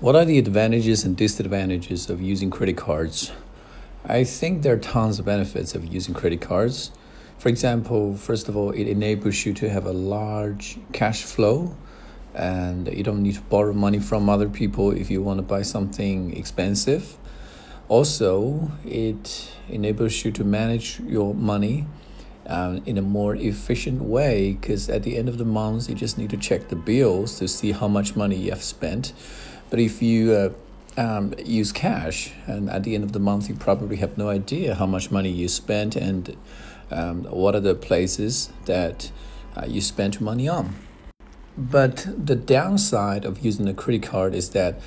What are the advantages and disadvantages of using credit cards? I think there are tons of benefits of using credit cards. For example, first of all, it enables you to have a large cash flow and you don't need to borrow money from other people if you want to buy something expensive. Also, it enables you to manage your money um, in a more efficient way because at the end of the month, you just need to check the bills to see how much money you have spent but if you uh, um, use cash, and at the end of the month, you probably have no idea how much money you spent and um, what are the places that uh, you spent money on. But the downside of using a credit card is that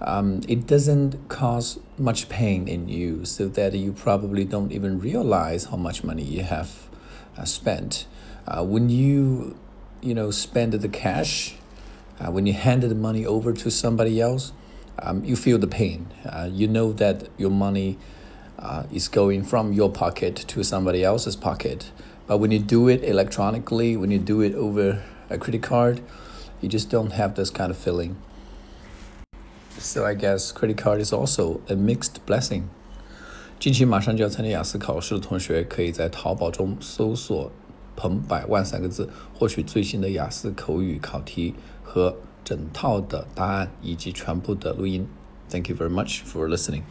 um, it doesn't cause much pain in you, so that you probably don't even realize how much money you have uh, spent. Uh, when you, you know, spend the cash, uh, when you hand the money over to somebody else, um, you feel the pain. Uh, you know that your money uh, is going from your pocket to somebody else's pocket. But when you do it electronically, when you do it over a credit card, you just don't have this kind of feeling. So I guess credit card is also a mixed blessing. 近期马上就要参加雅思考试的同学，可以在淘宝中搜索“ 彭百万”三个字，获取最新的雅思口语考题和整套的答案以及全部的录音。Thank you very much for listening.